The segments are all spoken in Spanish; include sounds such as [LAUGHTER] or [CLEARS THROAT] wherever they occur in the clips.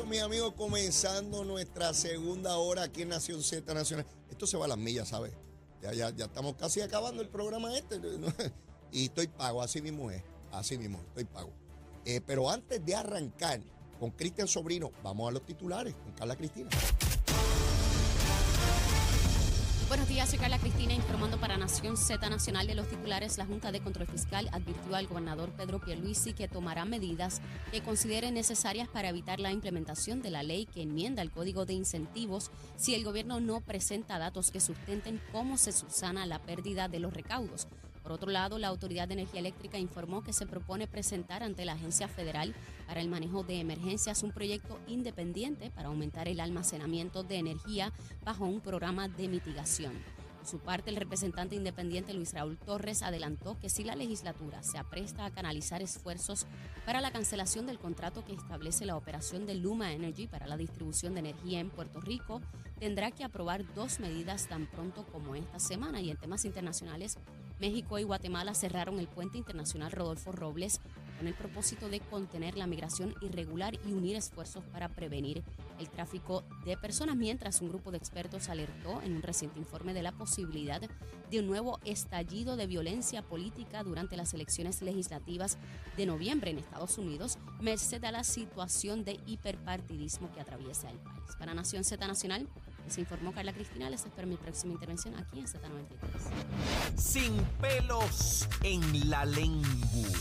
regreso, mis amigos, comenzando nuestra segunda hora aquí en Nación Z Nacional. Esto se va a las millas, ¿sabes? Ya, ya, ya estamos casi acabando el programa este. [LAUGHS] Y estoy pago, así mismo es. Así mismo, estoy pago. Eh, pero antes de arrancar con Cristian Sobrino, vamos a los titulares con Carla Cristina. Buenos días, soy Carla Cristina informando para Nación Z Nacional de los titulares. La Junta de Control Fiscal advirtió al gobernador Pedro Pierluisi que tomará medidas que considere necesarias para evitar la implementación de la ley que enmienda el Código de Incentivos si el gobierno no presenta datos que sustenten cómo se subsana la pérdida de los recaudos. Por otro lado, la Autoridad de Energía Eléctrica informó que se propone presentar ante la Agencia Federal para el Manejo de Emergencias un proyecto independiente para aumentar el almacenamiento de energía bajo un programa de mitigación. Por su parte, el representante independiente Luis Raúl Torres adelantó que si la legislatura se apresta a canalizar esfuerzos para la cancelación del contrato que establece la operación de Luma Energy para la distribución de energía en Puerto Rico, tendrá que aprobar dos medidas tan pronto como esta semana. Y en temas internacionales, México y Guatemala cerraron el puente internacional Rodolfo Robles con el propósito de contener la migración irregular y unir esfuerzos para prevenir el tráfico de personas, mientras un grupo de expertos alertó en un reciente informe de la posibilidad de un nuevo estallido de violencia política durante las elecciones legislativas de noviembre en Estados Unidos, merced a la situación de hiperpartidismo que atraviesa el país. Para Nación Z Nacional, se informó Carla Cristina. Les espero mi próxima intervención aquí en Z93. Sin pelos en la lengua.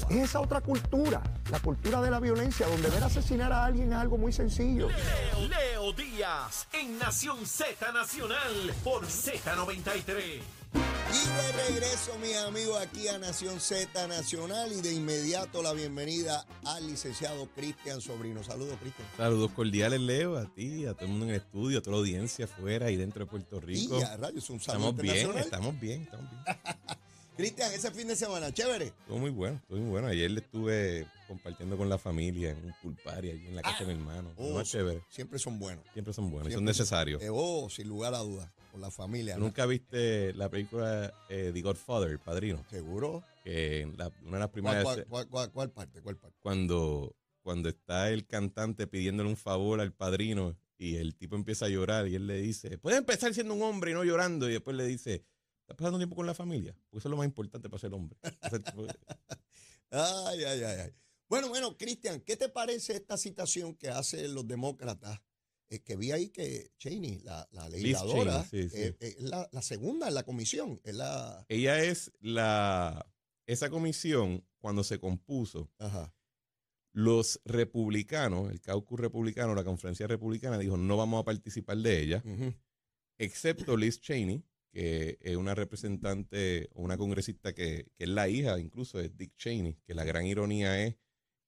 Es esa otra cultura, la cultura de la violencia, donde ver asesinar a alguien es algo muy sencillo. Leo, Leo Díaz en Nación Z Nacional por Z93. Y de regreso, mis amigos, aquí a Nación Z Nacional y de inmediato la bienvenida al licenciado Cristian Sobrino. Saludos, Cristian. Saludos cordiales, Leo, a ti, a todo el mundo en el estudio, a toda la audiencia afuera y dentro de Puerto Rico. Y a radio, es un saludo estamos bien, estamos bien, estamos bien. [LAUGHS] Cristian, ese fin de semana, chévere. Estuvo muy bueno, estuvo muy bueno. Ayer le estuve compartiendo con la familia en un pulpari allí en la casa de mi hermano. Oh, Más chévere. Siempre son buenos. Siempre son buenos, y son necesarios. Eh, oh, sin lugar a dudas, con la familia. ¿Tú ¿no? ¿Nunca viste la película eh, The Godfather, el padrino? ¿Seguro? Que en la- una de las ¿Cuál, primeras cuál, cuál- cuál- cuál parte? ¿Cuál parte? cuando, cuando está el cantante pidiéndole un favor al padrino y el tipo empieza a llorar y él le dice, puede empezar siendo un hombre y no llorando y después le dice, ¿estás pasando tiempo con la familia? Porque eso es lo más importante para ser hombre. Tipo [LAUGHS] Ay, ay, ay, ay. Bueno, bueno, Cristian, ¿qué te parece esta citación que hacen los demócratas? Eh, que vi ahí que Cheney, la, la legisladora, Cheney, sí, sí. eh, eh, es la, la segunda en la comisión. Es la. Ella es la, esa comisión cuando se compuso, Ajá. los republicanos, el caucus republicano, la conferencia republicana dijo, no vamos a participar de ella, excepto Liz Cheney, que es una representante o una congresista que, que es la hija incluso de Dick Cheney, que la gran ironía es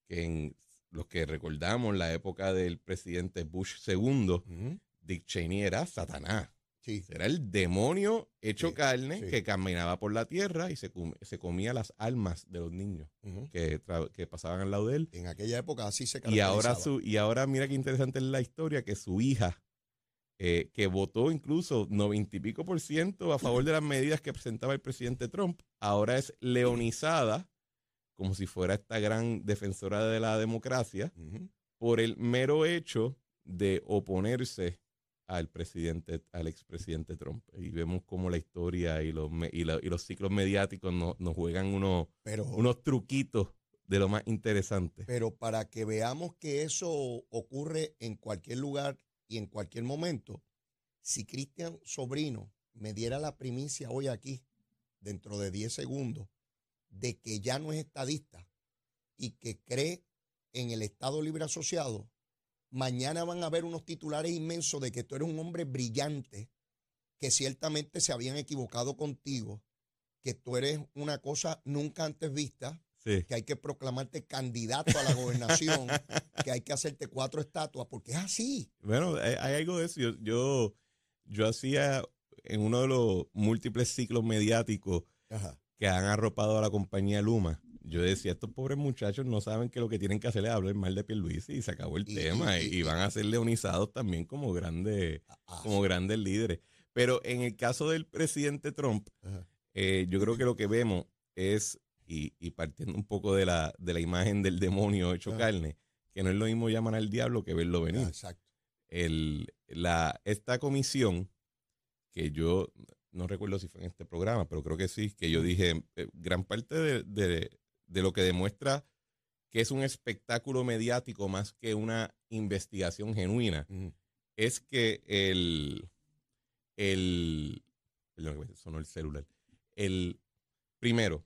que en los que recordamos la época del presidente Bush II. Dick Cheney era Satanás. Sí. Era el demonio hecho Sí, carne sí. que caminaba por la tierra y se, com- se comía las almas de los niños que, pasaban al lado de él. En aquella época así se Y ahora, su, y ahora mira qué interesante es la historia, que su hija, eh, que votó incluso noventa y pico por ciento a favor de las medidas que presentaba el presidente Trump, ahora es leonizada como si fuera esta gran defensora de la democracia por el mero hecho de oponerse al presidente, al expresidente Trump. Y vemos cómo la historia y los, y la- y los ciclos mediáticos no- nos juegan unos, Pero, unos truquitos de lo más interesante. pero para que veamos que eso ocurre en cualquier lugar y en cualquier momento, si Cristian Sobrino me diera la primicia hoy aquí, dentro de 10 segundos, de que ya no es estadista y que cree en el Estado Libre Asociado, mañana van a haber unos titulares inmensos de que tú eres un hombre brillante, que ciertamente se habían equivocado contigo, que tú eres una cosa nunca antes vista, Sí. que hay que proclamarte candidato a la gobernación, que hay que hacerte cuatro estatuas, porque es así. Bueno, hay, hay algo de eso. Yo, yo, yo hacía en uno de los múltiples ciclos mediáticos Ajá. Que han arropado a la compañía Luma. Yo decía, estos pobres muchachos no saben que lo que tienen que hacer es hablar mal de Pierluisi y se acabó el Y- tema. y- Y, y- y van a ser leonizados también como grandes, Ah, como grandes líderes. Pero en el caso del presidente Trump, eh, yo creo que lo que vemos es, y, y partiendo un poco de la, de la imagen del demonio hecho Ajá. carne, que no es lo mismo llamar al diablo que verlo venir. Ah, exacto. El, la, esta comisión, que yo no recuerdo si fue en este programa, pero creo que sí, que yo dije, eh, gran parte de, de- de lo que demuestra que es un espectáculo mediático más que una investigación genuina, es que el, el, perdón, que me sonó el celular, el, primero,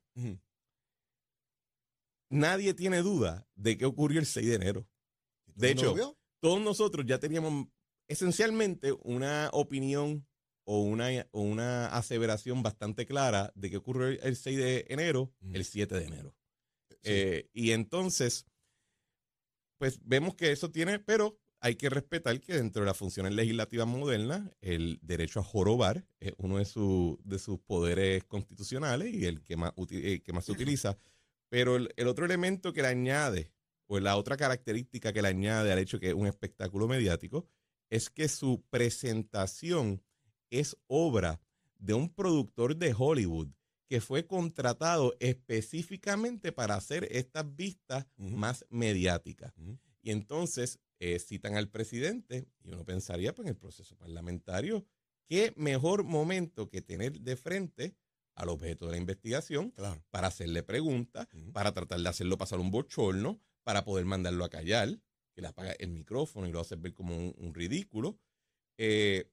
nadie tiene duda de qué ocurrió el 6 de enero. De ¿No lo hecho, todos nosotros ya teníamos esencialmente una opinión o una, o una aseveración bastante clara de que ocurrió el- el 6 de enero, el 7 de enero. Sí. Eh, y entonces, pues vemos que eso tiene, pero hay que respetar que dentro de las funciones legislativas modernas, el derecho a jorobar es uno de, su- de sus poderes constitucionales y el que más, eh, que más se [CLEARS THROAT] utiliza. Pero el, el otro elemento que le añade, o la otra característica que le añade al hecho que es un espectáculo mediático, es que su presentación es obra de un productor de Hollywood que fue contratado específicamente para hacer estas vistas más mediáticas. Y entonces eh, citan al presidente y uno pensaría, pues en el proceso parlamentario, qué mejor momento que tener de frente al objeto de la investigación Claro. para hacerle preguntas, para tratar de hacerlo pasar un bochorno, para poder mandarlo a callar, que le apaga el micrófono y lo hace ver como un, un ridículo, eh,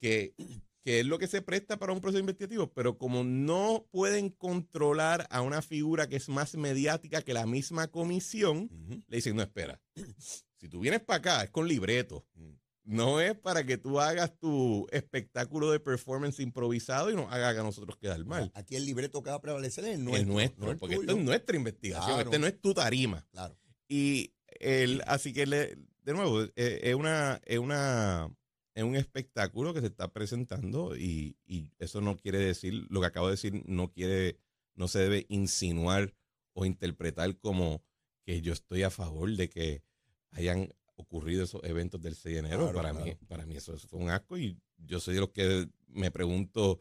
que, [CLEARS THROAT] que es lo que se presta para un proceso investigativo, pero como no pueden controlar a una figura que es más mediática que la misma comisión, le dicen, no, espera, [CLEARS THROAT] si tú vienes para acá es con libreto, Mm. no es para que tú hagas tu espectáculo de performance improvisado y nos haga a nosotros quedar mal. Aquí el libreto que va a prevalecer es el El nuestro. no el porque tuyo. esto es nuestra investigación, Claro. este no es tu tarima. Claro. Y el, así que le- de nuevo, es una, es una, es un espectáculo que se está presentando y, y eso no quiere decir, lo que acabo de decir, no quiere, no se debe insinuar o interpretar como que yo estoy a favor de que hayan ocurrido esos eventos del 6 de enero. Claro, para claro. mí, para mí eso, eso fue un asco y yo soy de los que me pregunto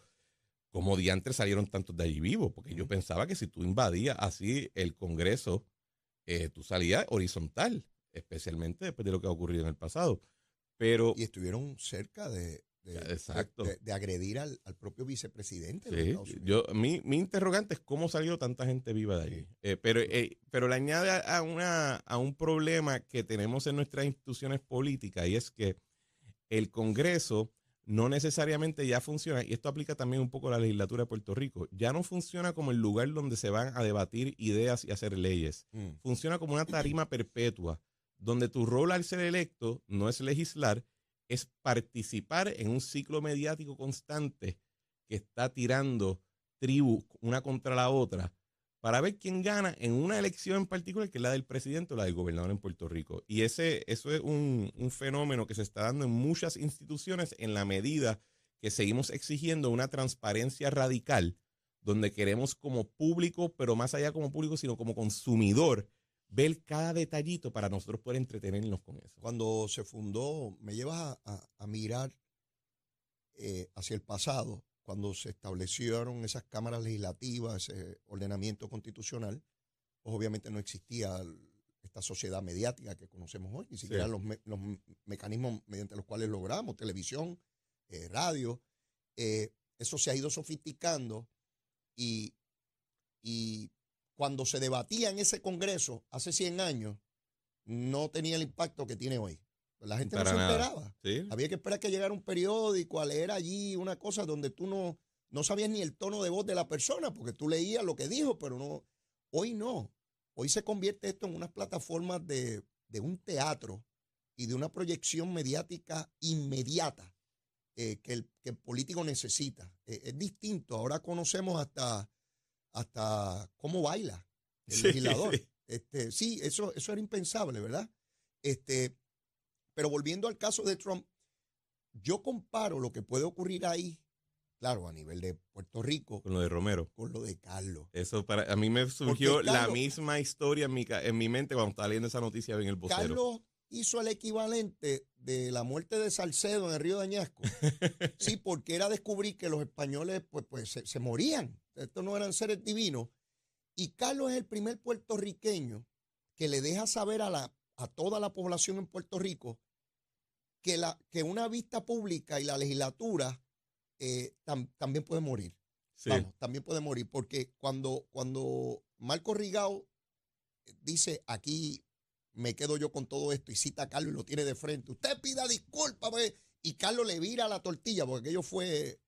cómo diantres salieron tantos de allí vivos, porque yo pensaba que si tú invadías así el Congreso, eh, tú salías horizontal, especialmente después de lo que ha ocurrido en el pasado. Pero Y estuvieron cerca de, de- exacto. de- de agredir al, al propio vicepresidente. de sí, Estados Unidos. yo, mi, mi interrogante es cómo salió tanta gente viva de allí. Sí. Eh, pero, eh, pero le añade a, a una, a un problema que tenemos en nuestras instituciones políticas y es que el Congreso no necesariamente ya funciona, y esto aplica también un poco a la legislatura de Puerto Rico, ya no funciona como el lugar donde se van a debatir ideas y hacer leyes. Mm. funciona como una [CLEARS THROAT] tarima perpetua, donde tu rol al ser electo no es legislar, es participar en un ciclo mediático constante que está tirando tribus una contra la otra para ver quién gana en una elección en particular, que es la del presidente o la del gobernador en Puerto Rico. Y ese, eso es un, un fenómeno que se está dando en muchas instituciones en la medida que seguimos exigiendo una transparencia radical, donde queremos como público, pero más allá como público, sino como consumidor, ver cada detallito para nosotros poder entretenernos con eso. Cuando se fundó, me llevas a, a- a mirar eh, hacia el pasado, cuando se establecieron esas cámaras legislativas, ese ordenamiento constitucional, pues obviamente no existía esta sociedad mediática que conocemos hoy, ni siquiera Sí. los, me- los mecanismos mediante los cuales logramos, televisión, eh, radio. eh, eso se ha ido sofisticando y, y cuando se debatía en ese Congreso hace 100 años, no tenía el impacto que tiene hoy. La gente Para no se enteraba. ¿Sí? Había que esperar que llegara un periódico a leer allí una cosa donde tú no, no sabías ni el tono de voz de la persona, porque tú leías lo que dijo, pero no. Hoy no. Hoy se convierte esto en unas plataformas de, de un teatro y de una proyección mediática inmediata eh, que, el, que el político necesita. Eh, es distinto. Ahora conocemos hasta, hasta cómo baila el Sí, legislador. sí. Este, sí, eso, eso era impensable, ¿verdad? Este, pero volviendo al caso de Trump, yo comparo lo que puede ocurrir ahí, claro, a nivel de Puerto Rico, Con lo de Romero. con lo de Carlos. Eso para a mí me surgió la misma historia en mi, en mi mente cuando estaba leyendo esa noticia en el vocero. Carlos hizo el equivalente de la muerte de Salcedo en el río de Añasco. [LAUGHS] Sí, porque era descubrir que los españoles pues, pues se, se morían. Estos no eran seres divinos. Y Carlos es el primer puertorriqueño que le deja saber a la, a toda la población en Puerto Rico que, la, que una vista pública y la legislatura eh, tam- también puede morir. Sí. Vamos, también puede morir, porque cuando, cuando Marco Rigao dice aquí me quedo yo con todo esto y cita a Carlos y lo tiene de frente, usted pida disculpas pues, y Carlos le vira la tortilla porque aquello fue,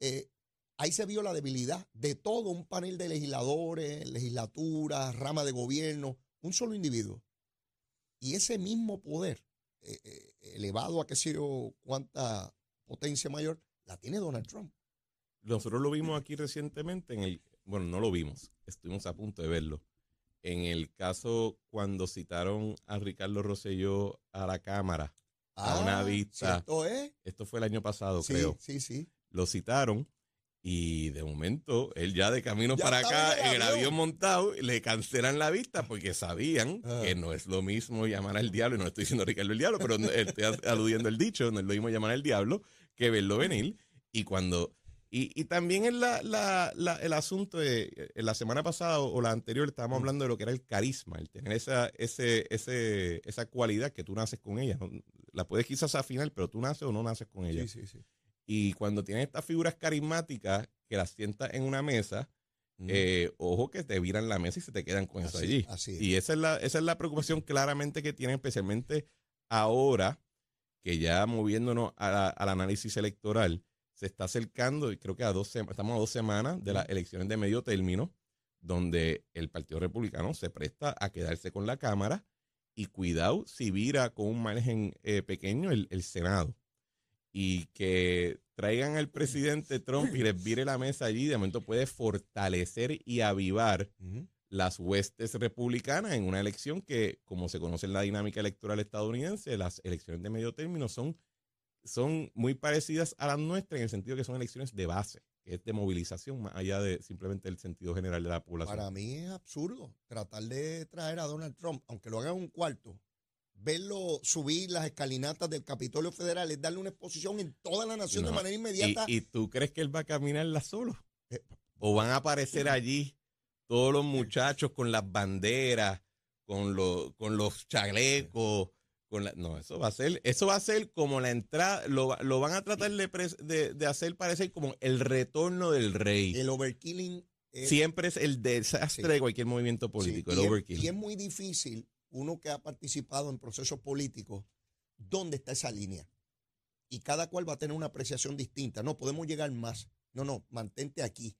eh, ahí se vio la debilidad de todo un panel de legisladores, legislaturas, rama de gobierno, un solo individuo. Y ese mismo poder, eh, eh, elevado a qué sé cuánta potencia mayor, la tiene Donald Trump. Nosotros lo vimos aquí recientemente en el, bueno, no lo vimos, estuvimos a punto de verlo. En el caso cuando citaron a Ricardo Rosselló a la Cámara, A una vista. ¿Cierto es? esto fue el año pasado, Sí, creo. sí, sí. Lo citaron y de momento él ya de camino Ya para acá en el avión. avión montado le cancelan la vista porque sabían Ah. que no es lo mismo llamar al diablo, y no estoy diciendo Ricardo el diablo, pero [LAUGHS] estoy aludiendo el dicho, no es lo mismo llamar al diablo que verlo venir. Y cuando y, y también en la, la- la- el asunto de en la semana pasada o la anterior estábamos Mm. hablando de lo que era el carisma, el tener esa, ese, ese, esa cualidad que tú naces con ella. La puedes quizás afinar, pero tú naces o no naces con ella. Sí, sí, sí. Y cuando tienes estas figuras carismáticas que las sientas en una mesa, Mm. eh, ojo que te viran la mesa y se te quedan con eso allí. así es. Y esa es, la, esa es la preocupación claramente que tienen, especialmente ahora que ya moviéndonos a la- al análisis electoral, se está acercando, y creo que a dos estamos a dos semanas de las elecciones de medio término, donde el Partido Republicano se presta a quedarse con la Cámara y cuidado si vira con un margen eh, pequeño el, el Senado. Y que traigan al presidente Trump y les vire la mesa allí, de momento puede fortalecer y avivar las huestes republicanas en una elección que, como se conoce en la dinámica electoral estadounidense, las elecciones de medio término son, son muy parecidas a las nuestras en el sentido que son elecciones de base, que es de movilización más allá de simplemente el sentido general de la población. Para mí es absurdo tratar de traer a Donald Trump, aunque lo haga en un cuarto, verlo subir las escalinatas del Capitolio Federal, es darle una exposición en toda la nación No, de manera ¿Y, inmediata. y tú crees que él va a caminarla solo? Eh, ¿O van a aparecer allí todos los muchachos con las banderas, con, los con los chalecos? Con la- no, eso va a ser, eso va a ser como la entrada, lo, va- lo van a tratar de, de, de hacer parecer como el retorno del rey. el overkilling es, Siempre es el desastre Sí. de cualquier movimiento político, y el es- overkill. y es muy difícil, uno que ha participado en procesos políticos, ¿dónde está esa línea? Y cada cual va a tener una apreciación distinta. No podemos llegar más. No, no, mantente aquí.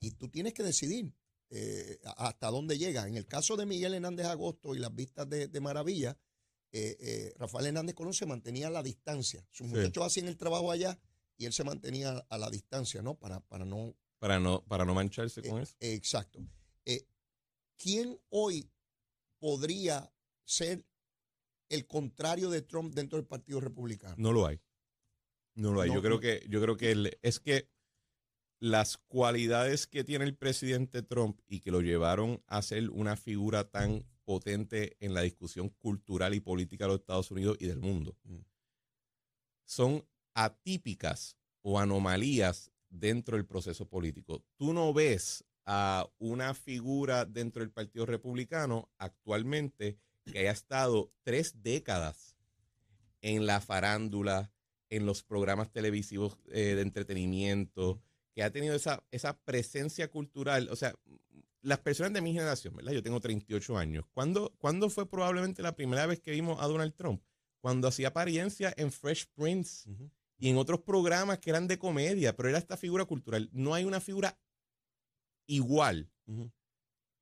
Y tú tienes que decidir eh, hasta dónde llega. En el caso de Miguel Hernández Agosto y las vistas de, de Maravilla, eh, eh, Rafael Hernández Colón se mantenía a la distancia. Sus Sí. muchachos hacían el trabajo allá y él se mantenía a la distancia, ¿no? Para, para no para, no, para no mancharse con eh, eso. Exacto. ¿Quién hoy podría ser el contrario de Trump dentro del Partido Republicano? No lo hay. No lo hay. No, yo creo que, yo creo que el- es que las cualidades que tiene el presidente Trump y que lo llevaron a ser una figura tan potente en la discusión cultural y política de los Estados Unidos y del mundo Mm. son atípicas o anomalías dentro del proceso político. Tú no ves a una figura dentro del Partido Republicano actualmente que haya estado tres décadas en la farándula, en los programas televisivos eh, de entretenimiento, que ha tenido esa, esa presencia cultural. O sea, las personas de mi generación, ¿verdad? Yo tengo 38 años. ¿Cuándo, ¿Cuándo fue probablemente la primera vez que vimos a Donald Trump? Cuando hacía apariencia en Fresh Prince y en otros programas que eran de comedia, pero era esta figura cultural. No hay una figura igual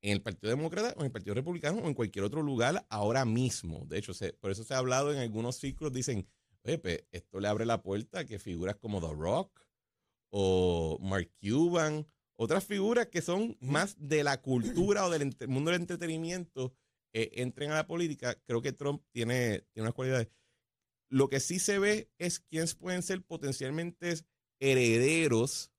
en el Partido Demócrata o en el Partido Republicano o en cualquier otro lugar ahora mismo. De hecho, se- por eso se ha hablado en algunos círculos, dicen, oye, pues, esto le abre la puerta a que figuras como The Rock o Mark Cuban, otras figuras que son más de la cultura o del mundo del entretenimiento, eh, entren a la política. Creo que Trump tiene, tiene unas cualidades. Lo que sí se ve es quiénes pueden ser potencialmente herederos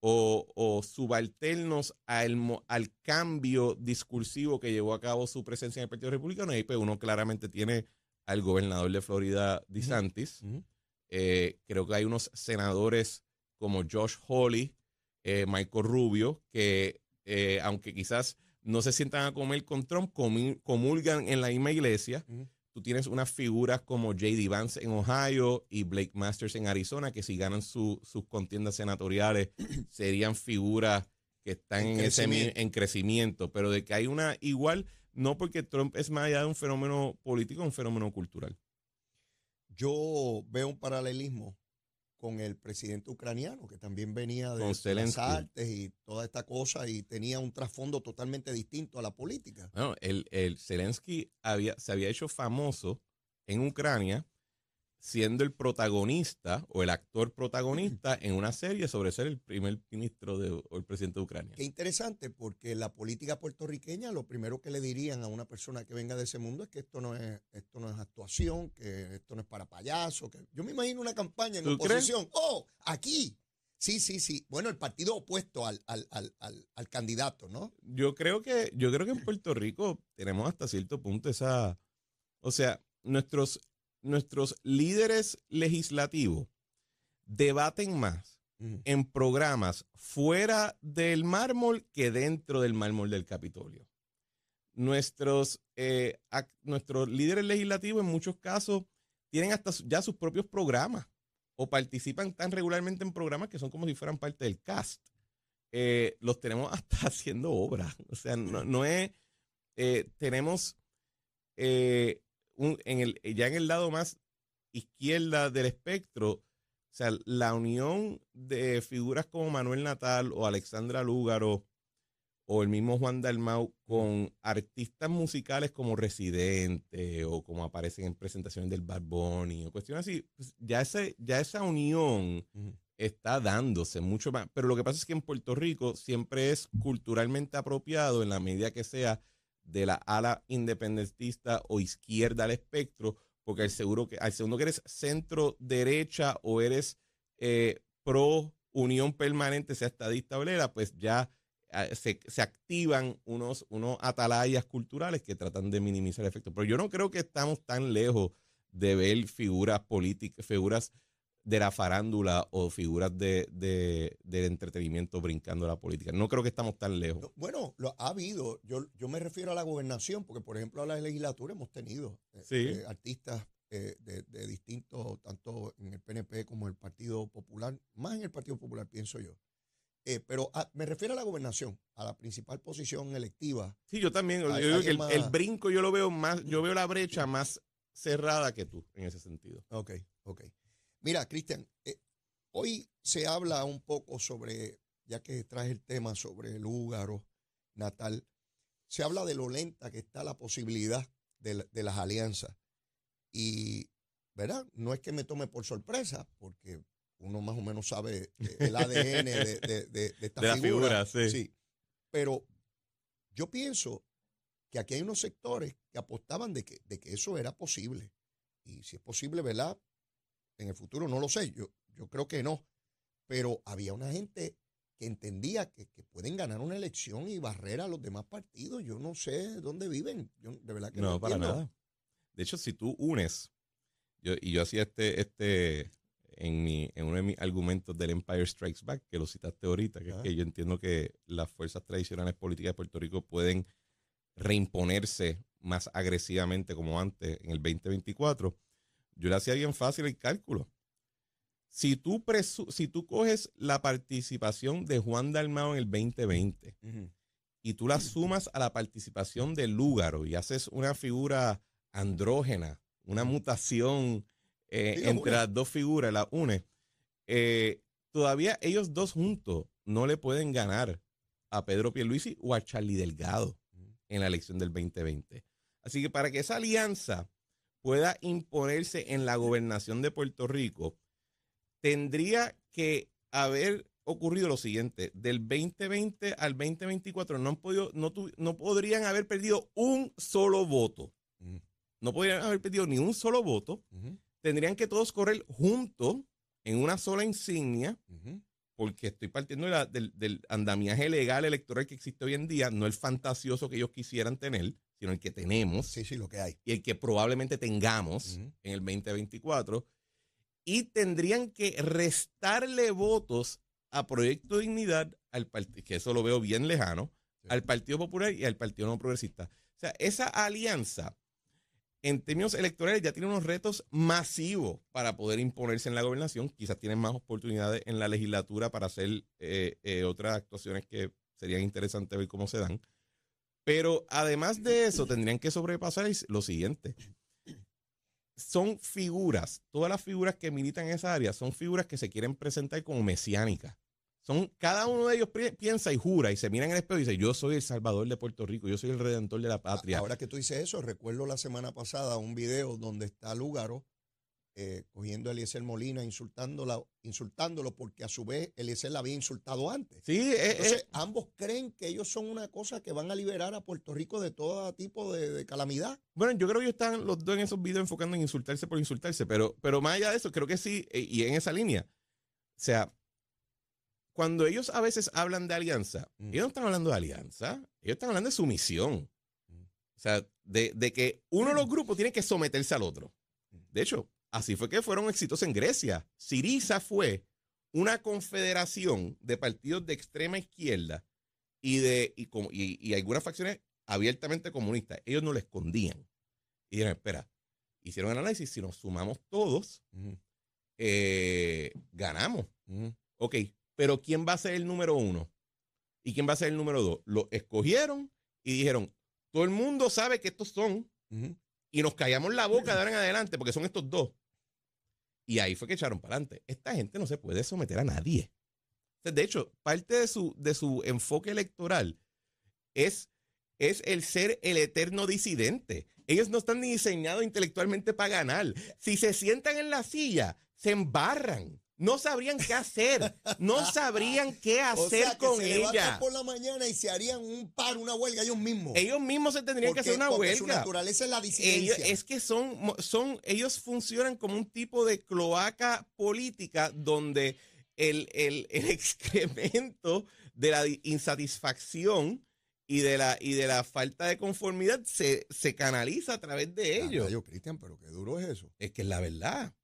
o, o subalternos al, al cambio discursivo que llevó a cabo su presencia en el Partido Republicano. Y ahí pues, uno claramente tiene al gobernador de Florida, DeSantis. Ujú. Eh, creo que hay unos senadores como Josh Hawley, eh, Michael Rubio, que eh, aunque quizás no se sientan a comer con Trump, comulgan en la misma iglesia, tú tienes unas figuras como J.D. Vance en Ohio y Blake Masters en Arizona, que si ganan sus contiendas senatoriales [CLEARS THROAT] serían figuras que están en, ese en crecimiento, pero de que hay una igual, no porque Trump es más allá de un fenómeno político, un fenómeno cultural. Yo veo un paralelismo con el presidente ucraniano, que también venía de las artes y toda esta cosa y tenía un trasfondo totalmente distinto a la política. El, el Zelensky había, se había hecho famoso en Ucrania siendo el protagonista o el actor protagonista en una serie sobre ser el primer ministro de, o el presidente de Ucrania. Qué interesante, porque la política puertorriqueña, lo primero que le dirían a una persona que venga de ese mundo es que esto no es, esto no es actuación, que esto no es para payaso. Que... Yo me imagino una campaña en oposición. ¡Oh! Aquí. Sí, sí, sí. Bueno, el partido opuesto al, al, al, al, candidato, ¿no? Yo creo que, yo creo que en Puerto Rico tenemos hasta cierto punto esa. O sea, nuestros nuestros líderes legislativos debaten más en programas fuera del mármol que dentro del mármol del Capitolio. Nuestros, eh, nuestros líderes legislativos en muchos casos tienen hasta ya sus propios programas o participan tan regularmente en programas que son como si fueran parte del cast. Eh, los tenemos [LAUGHS] hasta haciendo obras. O sea, no, es, eh, tenemos en el, ya en el lado más izquierda del espectro, o sea, la unión de figuras como Manuel Natal o Alexandra Lúgaro o el mismo Juan Dalmau con artistas musicales como Residente o como aparecen en presentaciones del Bad Bunny o cuestiones así, pues ya, ese, ya esa unión está dándose mucho más. Pero lo que pasa es que en Puerto Rico siempre es culturalmente apropiado en la medida que sea de la ala independentista o izquierda al espectro, porque al, seguro que, al segundo que eres centro derecha o eres eh, pro unión permanente, sea estadista o lera, pues ya ah, se, activan unos, unos atalayas culturales que tratan de minimizar el efecto. Pero yo no creo que estamos tan lejos de ver figuras políticas, figuras de la farándula o figuras de, de, del entretenimiento brincando la política. No creo que estamos tan lejos. Bueno, lo ha habido. Yo, yo me refiero a la gobernación, porque por ejemplo a la legislatura hemos tenido eh, eh, artistas eh, de, de, distintos, tanto en el PNP como en el Partido Popular, más en el Partido Popular pienso yo. pero ah, me refiero a la gobernación, a la principal posición electiva. Sí, yo también. el, el, brinco yo lo veo más, yo veo la brecha más cerrada que tú en ese sentido. Ok, ok. Mira, Cristian, eh, hoy se habla un poco sobre, ya que traes el tema sobre el húgaro natal, se habla de lo lenta que está la posibilidad de, las alianzas. Y, ¿verdad? No es que me tome por sorpresa, porque uno más o menos sabe eh, el ADN de, de, de, esta figura. sí. Pero yo pienso que aquí hay unos sectores que apostaban de que, de que eso era posible. Y si es posible, ¿verdad? En el futuro no lo sé, yo, yo creo que no, pero había una gente que entendía que, pueden ganar una elección y barrer a los demás partidos. Yo no sé dónde viven, yo de verdad que no. No, para nada. De hecho, si tú unes, yo, y yo hacía este, este, en, mi, en uno de mis argumentos del Empire Strikes Back, que lo citaste ahorita, que, que yo entiendo que las fuerzas tradicionales políticas de Puerto Rico pueden reimponerse más agresivamente como antes en el 2024 yo le hacía bien fácil el cálculo. Si tú, si tú coges la participación de Juan Dalmao en el 2020 y tú la sumas a la participación de Lúgaro y haces una figura andrógena, una mutación eh, entre las dos figuras, la une, eh, todavía ellos dos juntos no le pueden ganar a Pedro Pierluisi o a Charlie Delgado en la elección del 2020. Así que para que esa alianza pueda imponerse en la gobernación de Puerto Rico, tendría que haber ocurrido lo siguiente, del 2020 al 2024 no, han podido, no, no podrían haber perdido un solo voto. No podrían haber perdido ni un solo voto. Tendrían que todos correr juntos en una sola insignia, porque estoy partiendo del, del, andamiaje legal electoral que existe hoy en día, no el fantasioso que ellos quisieran tener sino el que tenemos. Sí, sí, lo que hay. Y el que probablemente tengamos en el 2024. Y tendrían que restarle votos a Proyecto Dignidad, al que eso lo veo bien lejano, al Partido Popular y al Partido No Progresista. O sea, esa alianza en términos electorales ya tienen unos retos masivos para poder imponerse en la gobernación. Quizás tienen más oportunidades en la legislatura para hacer eh, eh, otras actuaciones que serían interesantes ver cómo se dan. Pero además de eso, [LAUGHS] tendrían que sobrepasar lo siguiente. Son figuras, todas las figuras que militan en esa área son figuras que se quieren presentar como mesiánicas. Son, cada uno de ellos piensa y jura y se mira en el espejo y dice, yo soy el salvador de Puerto Rico, yo soy el redentor de la patria. Ahora que tú dices eso, recuerdo la semana pasada un video donde está Lúgaro eh, cogiendo a Eliezer Molina, insultándolo porque a su vez Eliezer la había insultado antes. Sí, eh, Entonces, eh. ambos creen que ellos son una cosa que van a liberar a Puerto Rico de todo tipo de, calamidad. Bueno, yo creo que ellos están los dos en esos videos enfocando en insultarse por insultarse, pero, pero más allá de eso, creo que sí, y en esa línea. O sea, cuando ellos a veces hablan de alianza, mm. ellos no están hablando de alianza, ellos están hablando de sumisión. Mm. O sea, de, que uno de los grupos tiene que someterse al otro. Mm. De hecho, así fue que fueron exitosos en Grecia. Siriza fue una confederación de partidos de extrema izquierda y de y, algunas facciones abiertamente comunistas. Ellos no lo escondían. Y dijeron, espera, hicieron el análisis, si nos sumamos todos, eh, ganamos. Ok, pero ¿quién va a ser el número uno? ¿Y quién va a ser el número dos? Lo escogieron y dijeron, todo el mundo sabe que estos son. Y nos callamos la boca de ahora en adelante porque son estos dos. Y ahí fue que echaron para adelante. Esta gente no se puede someter a nadie. De hecho, parte de su, de su enfoque electoral es, es el ser el eterno disidente. Ellos no están ni diseñados intelectualmente para ganar. Si se sientan en la silla, se embarran. No sabrían qué hacer. No [LAUGHS] sabrían qué hacer con ella. por la mañana y se harían un par, una huelga ellos mismos. Ellos mismos se tendrían que hacer una huelga. Su naturaleza es la disidencia. es que son, son, ellos funcionan como un tipo de cloaca política donde el, el, [LAUGHS] excremento de la insatisfacción y de la, y de la falta de conformidad se, se canaliza a través de ellos. Yo, Cristian, pero qué duro es eso. Es que es la verdad.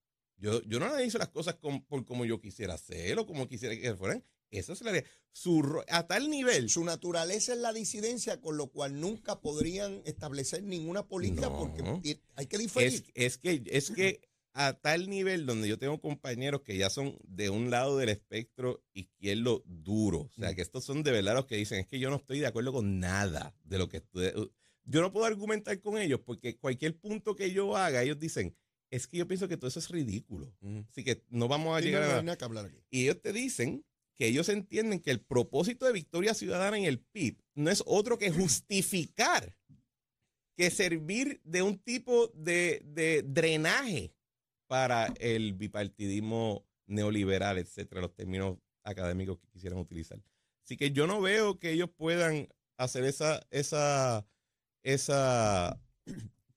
Yo, yo no analizo las cosas por como yo quisiera hacer o como quisiera que fueran. Eso es la su a tal nivel. Su naturaleza es la disidencia, con lo cual nunca podrían establecer ninguna política porque hay que diferir. Es, que, es que a tal nivel donde yo tengo compañeros que ya son de un lado del espectro izquierdo duro. O sea, mm. que estos son de verdad los que dicen, es que yo no estoy de acuerdo con nada de lo que... Yo no puedo argumentar con ellos porque cualquier punto que yo haga, ellos dicen, es que yo pienso que todo eso es ridículo. Así que no vamos a llegar a... hablar Y ellos te dicen que ellos entienden que el propósito de Victoria Ciudadana en el PIB no es otro que justificar que servir de un tipo de, de drenaje para el bipartidismo neoliberal, etcétera, los términos académicos que quisieran utilizar. Así que yo no veo que ellos puedan hacer esa, esa, esa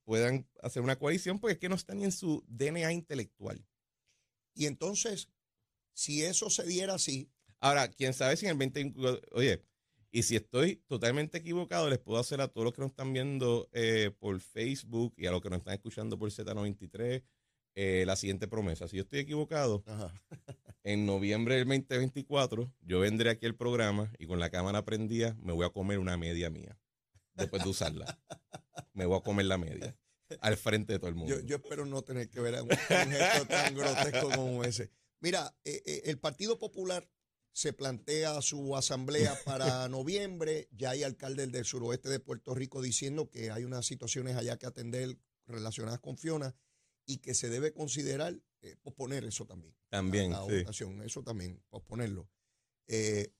puedan hacer una coalición porque es que no están en su DNA intelectual. Y entonces, si eso se diera así. Ahora, quién sabe si en el 20. Oye, y si estoy totalmente equivocado, les puedo hacer a todos los que nos están viendo eh, por Facebook y a los que nos están escuchando por Z93 eh, la siguiente promesa. Si yo estoy equivocado, [LAUGHS] en noviembre del 2024 yo vendré aquí al programa y con la cámara prendida me voy a comer una media mía después de usarla. [LAUGHS] me voy a comer la media al frente de todo el mundo. Yo, espero no tener que ver un, gesto tan grotesco como ese. Mira, eh, eh, el Partido Popular se plantea su asamblea para [LAUGHS] noviembre. Ya hay alcaldes del suroeste de Puerto Rico diciendo que hay unas situaciones allá que atender relacionadas con Fiona y que se debe considerar eh, posponer eso también. También, la, eso también, posponerlo. Eh,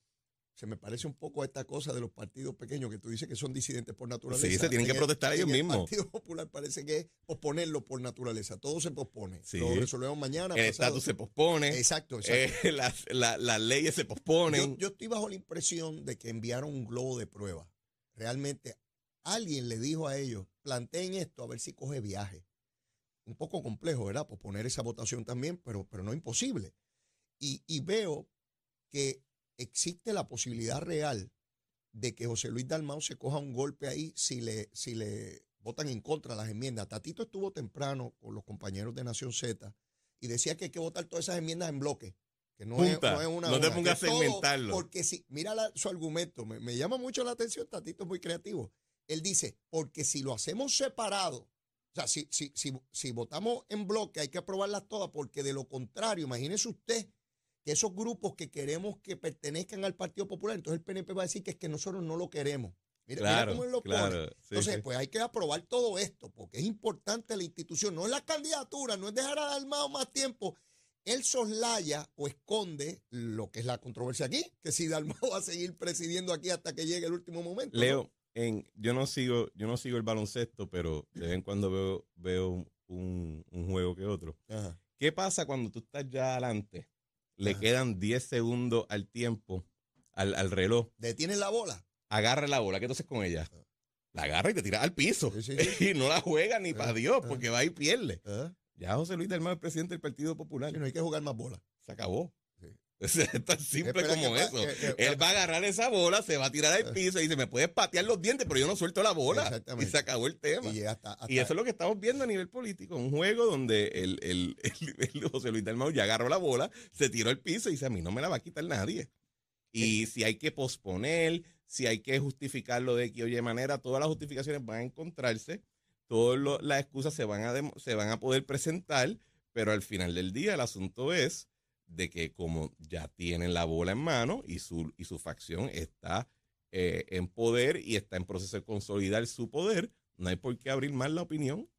se me parece un poco a esta cosa de los partidos pequeños que tú dices que son disidentes por naturaleza. Sí, se tienen que protestar ellos mismos. El Partido Popular parece que es posponerlo por naturaleza. Todo se pospone. Lo resolvemos mañana. El estatus se pospone. Exacto, exacto. [LAUGHS] Eh, las, leyes se posponen. Yo, estoy bajo la impresión de que enviaron un globo de prueba. Realmente alguien le dijo a ellos, planteen esto a ver si coge viaje. Un poco complejo, ¿verdad? Posponer esa votación también, pero, pero no imposible. Y, y veo que existe la posibilidad real de que José Luis Dalmau se coja un golpe ahí si le, si le votan en contra las enmiendas. Tatito estuvo temprano con los compañeros de Nación Z y decía que hay que votar todas esas enmiendas en bloque. Que no, es, una. No te pongas a segmentarlo. Porque si, mira su argumento, me, me, llama mucho la atención, Tatito es muy creativo. Él dice, porque si lo hacemos separado, O sea, si, si, si, si votamos en bloque hay que aprobarlas todas porque de lo contrario, imagínese usted que esos grupos que queremos que pertenezcan al Partido Popular, entonces el PNP va a decir que es que nosotros no lo queremos. Mira, mira Claro, cómo él lo claro, pone. Entonces, sí. pues hay que aprobar todo esto, porque es importante la institución, no es la candidatura, no es dejar a Dalmao más tiempo. Él soslaya o esconde lo que es la controversia aquí, que si Dalmao [LAUGHS] va a seguir presidiendo aquí hasta que llegue el último momento. ¿no? Leo, en, yo no sigo, yo no sigo el baloncesto, pero de vez en cuando veo, veo un, un juego que otro. Ajá. ¿Qué pasa cuando tú estás ya adelante? Le Ajá. quedan 10 segundos al tiempo, al, al reloj. Detiene la bola. Agarra la bola. ¿Qué haces con ella? La agarra y te tiras al piso. Sí, sí, sí. [LAUGHS] y no la juega ni para Dios, porque va y pierde. Ya José Luis Dalmau es presidente del Partido Popular. No hay que jugar más bola. Se acabó. Es tan simple Espera como que eso. que- que- Él va a agarrar esa bola, se va a tirar al piso y dice, me puedes patear los dientes, pero yo no suelto la bola. Y se acabó el tema. Y, llega hasta, hasta- Y eso es lo que estamos viendo a nivel político, un juego donde el, el- el- el José Luis Dalmau ya agarró la bola, se tiró al piso y dice, a mí no me la va a quitar nadie. Y si hay que posponer, si hay que justificarlo de que oye manera, todas las justificaciones van a encontrarse, todas las excusas se van, a se van a poder presentar, pero al final del día el asunto es de que como ya tienen la bola en mano y su, y su facción está eh, en poder y está en proceso de consolidar su poder, no hay por qué abrir más la opinión.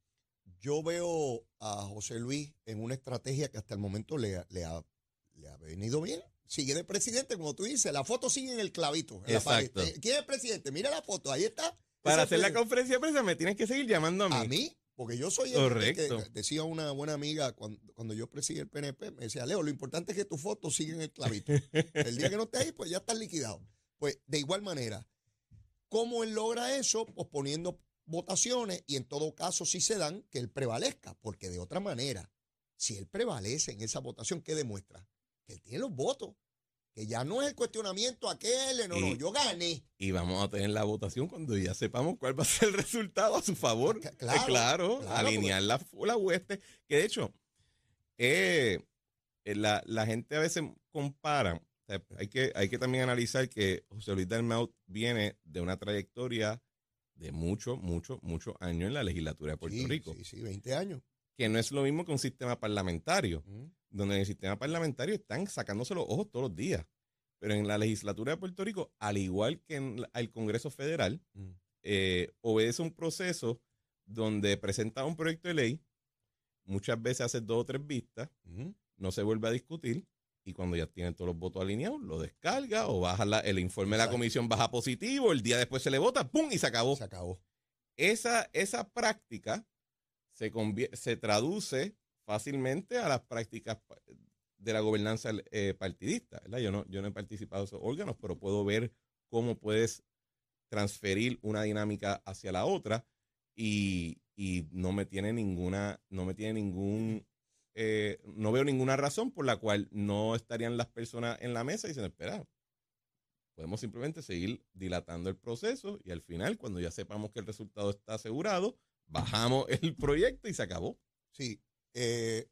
Yo veo a José Luis en una estrategia que hasta el momento le, ha- le, ha, le ha venido bien. Sigue de presidente, como tú dices. La foto sigue en el clavito. en. Exacto. Eh, ¿Quién es el presidente? Mira la foto, ahí está. Para hacer la conferencia de prensa me tienes que seguir llamando a mí. A mí, porque yo soy el que decía una buena amiga cuando, cuando yo presidí el PNP, me decía, Leo, lo importante es que tu foto siga en el clavito. El día que no estés ahí, pues ya estás liquidado. Pues de igual manera, ¿cómo él logra eso? Pues poniendo votaciones y en todo caso, si se dan, que él prevalezca, porque de otra manera, si él prevalece en esa votación, ¿qué demuestra? Que él tiene los votos. Que ya no es el cuestionamiento aquel, no, no, Y- yo gané. Y vamos a tener la votación cuando ya sepamos cuál va a ser el resultado a su favor. Eh, claro, claro, alinear la, la hueste. Que de hecho, eh, eh, la, la gente a veces compara. o sea, hay, que, hay que también analizar que José Luis Dalmau viene de una trayectoria de muchos, muchos, muchos años en la legislatura de Puerto Sí, Rico. Sí, sí, 20 años. Que no es lo mismo que un sistema parlamentario. Mm. donde en el sistema parlamentario están sacándose los ojos todos los días. Pero en la legislatura de Puerto Rico, al igual que en la- el Congreso Federal, Mm. eh, obedece un proceso donde presenta un proyecto de ley, muchas veces hace dos o tres vistas, Mm. no se vuelve a discutir y cuando ya tienen todos los votos alineados, lo descarga o baja la- el informe de la comisión baja positivo, el día después se le vota, ¡pum! y se acabó. Se acabó. Esa, esa práctica se, se traduce fácilmente a las prácticas de la gobernanza eh, partidista. ¿verdad? Yo, no, yo no he participado en esos órganos, pero puedo ver cómo puedes transferir una dinámica hacia la otra y, y no me tiene ninguna, no me tiene ningún, eh, no veo ninguna razón por la cual no estarían las personas en la mesa y diciendo, espera, podemos simplemente seguir dilatando el proceso y al final, cuando ya sepamos que el resultado está asegurado, bajamos [LAUGHS] el proyecto y se acabó. Sí, eh,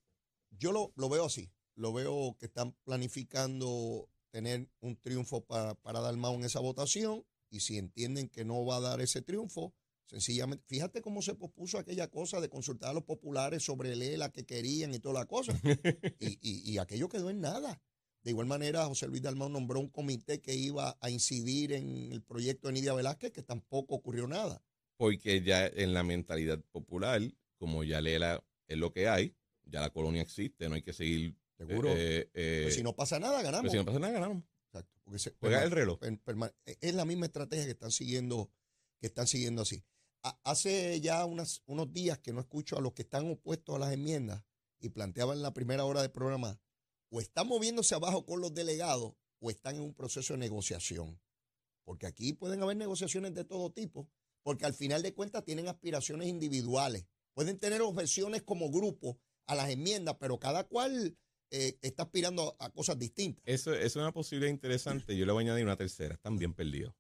yo lo, lo veo así. Lo veo que están planificando tener un triunfo para, para Dalmau en esa votación y si entienden que no va a dar ese triunfo, sencillamente, fíjate cómo se pospuso aquella cosa de consultar a los populares sobre el ELA que querían y toda la cosa. [LAUGHS] y, y- y aquello quedó en nada. De igual manera, José Luis Dalmau nombró un comité que iba a incidir en el proyecto de Nidia Velázquez, que tampoco ocurrió nada. Porque ya en la mentalidad popular, como ya Lela es lo que hay, ya la colonia existe, no hay que seguir. Seguro. eh, eh, Pues si no pasa nada, ganamos. si no pasa nada, ganamos. Exacto, porque se- Juega el reloj. perma- es la misma estrategia que están siguiendo, que están siguiendo así. Ha- hace ya unas, unos días que no escucho a los que están opuestos a las enmiendas y planteaban en la primera hora del programa, o están moviéndose abajo con los delegados o están en un proceso de negociación. Porque aquí pueden haber negociaciones de todo tipo, porque al final de cuentas tienen aspiraciones individuales. Pueden tener objeciones como grupo a las enmiendas, pero cada cual eh, está aspirando a, cosas distintas. Eso, eso es una posibilidad interesante. Yo le voy a añadir una tercera. Están bien perdidos.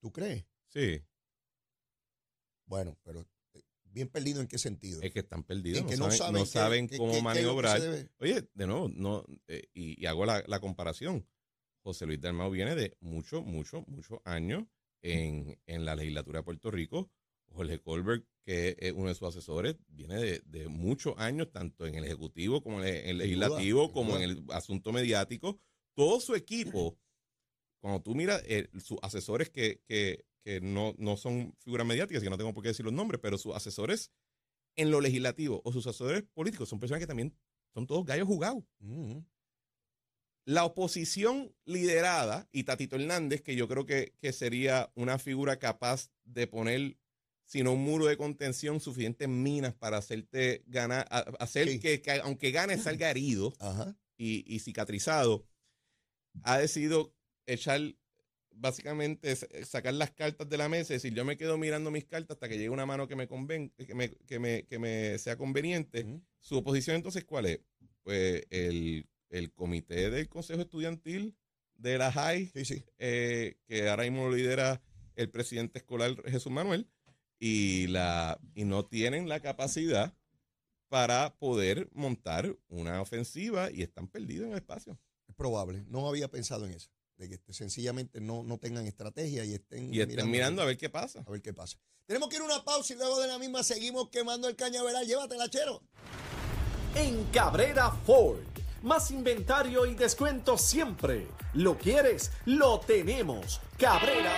¿Tú crees? Sí, Bueno, pero eh, bien perdido en qué sentido. es que están perdidos. En que no saben, no saben cómo que maniobrar. Oye, de nuevo, no, eh, y, y hago la, la comparación. José Luis Dalmau viene de muchos, muchos, muchos años en, en la legislatura de Puerto Rico, Jorge Colbert, que es uno de sus asesores, viene de, de muchos años, tanto en el Ejecutivo como en el, en el Legislativo, como duda. en el asunto mediático. Todo su equipo, cuando tú miras eh, sus asesores que, que, que no, no son figuras mediáticas, que no tengo por qué decir los nombres, pero sus asesores en lo legislativo o sus asesores políticos son personas que también son todos gallos jugados. Mm, La oposición liderada y Tatito Hernández, que yo creo que, que sería una figura capaz de poner, si no un muro de contención, suficientes minas para hacerte ganar, hacer Sí. que, que aunque gane salga herido Ajá. y, y cicatrizado, ha decidido echar, básicamente, sacar las cartas de la mesa y decir, yo me quedo mirando mis cartas hasta que llegue una mano que me, conven, que me, que me, que me sea conveniente. Su oposición entonces, ¿cuál es? Pues el, el comité del Consejo Estudiantil de la JAI, Sí, sí. eh, que ahora mismo lo lidera el presidente escolar Jesús Manuel, y, la, y no tienen la capacidad para poder montar una ofensiva y están perdidos en el espacio. Es probable. No había pensado en eso. De que este, sencillamente no, no tengan estrategia y estén Y están mirando a ver qué pasa. a ver qué pasa. Tenemos que ir a una pausa y luego de la misma seguimos quemando el cañaveral. Llévatela, chero. En Cabrera Ford. Más inventario y descuento siempre. ¿Lo quieres? Lo tenemos. Cabrera.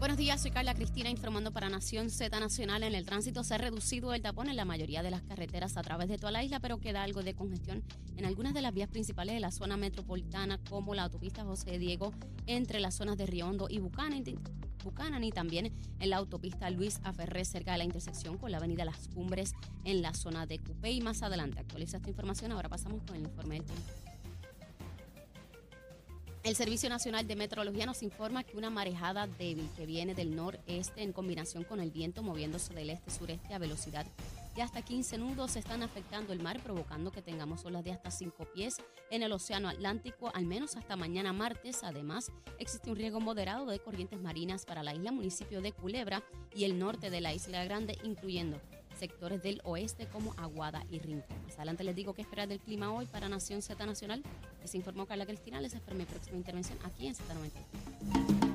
Buenos días, soy Carla Cristina informando para Nación Z Nacional. En el tránsito se ha reducido el tapón en la mayoría de las carreteras a través de toda la isla, pero queda algo de congestión en algunas de las vías principales de la zona metropolitana, como la autopista José Diego, entre las zonas de Riondo y Buchanan, Buchanan y también en la autopista Luis Aferré, cerca de la intersección con la avenida Las Cumbres, en la zona de Cupé. Y más adelante actualiza esta información. Ahora pasamos con el informe del tiempo. El Servicio Nacional de Meteorología nos informa que una marejada débil que viene del noreste en combinación con el viento moviéndose del este-sureste a velocidad de hasta 15 nudos están afectando el mar, provocando que tengamos olas de hasta 5 pies en el Océano Atlántico, al menos hasta mañana martes. Además, existe un riesgo moderado de corrientes marinas para la isla municipio de Culebra y el norte de la Isla Grande, incluyendo sectores del oeste como Aguada y Rincón. Más adelante les digo qué esperar del clima hoy para Nación Z Nacional. Les informó Carla Cristina. Les espero mi próxima intervención aquí en Z90.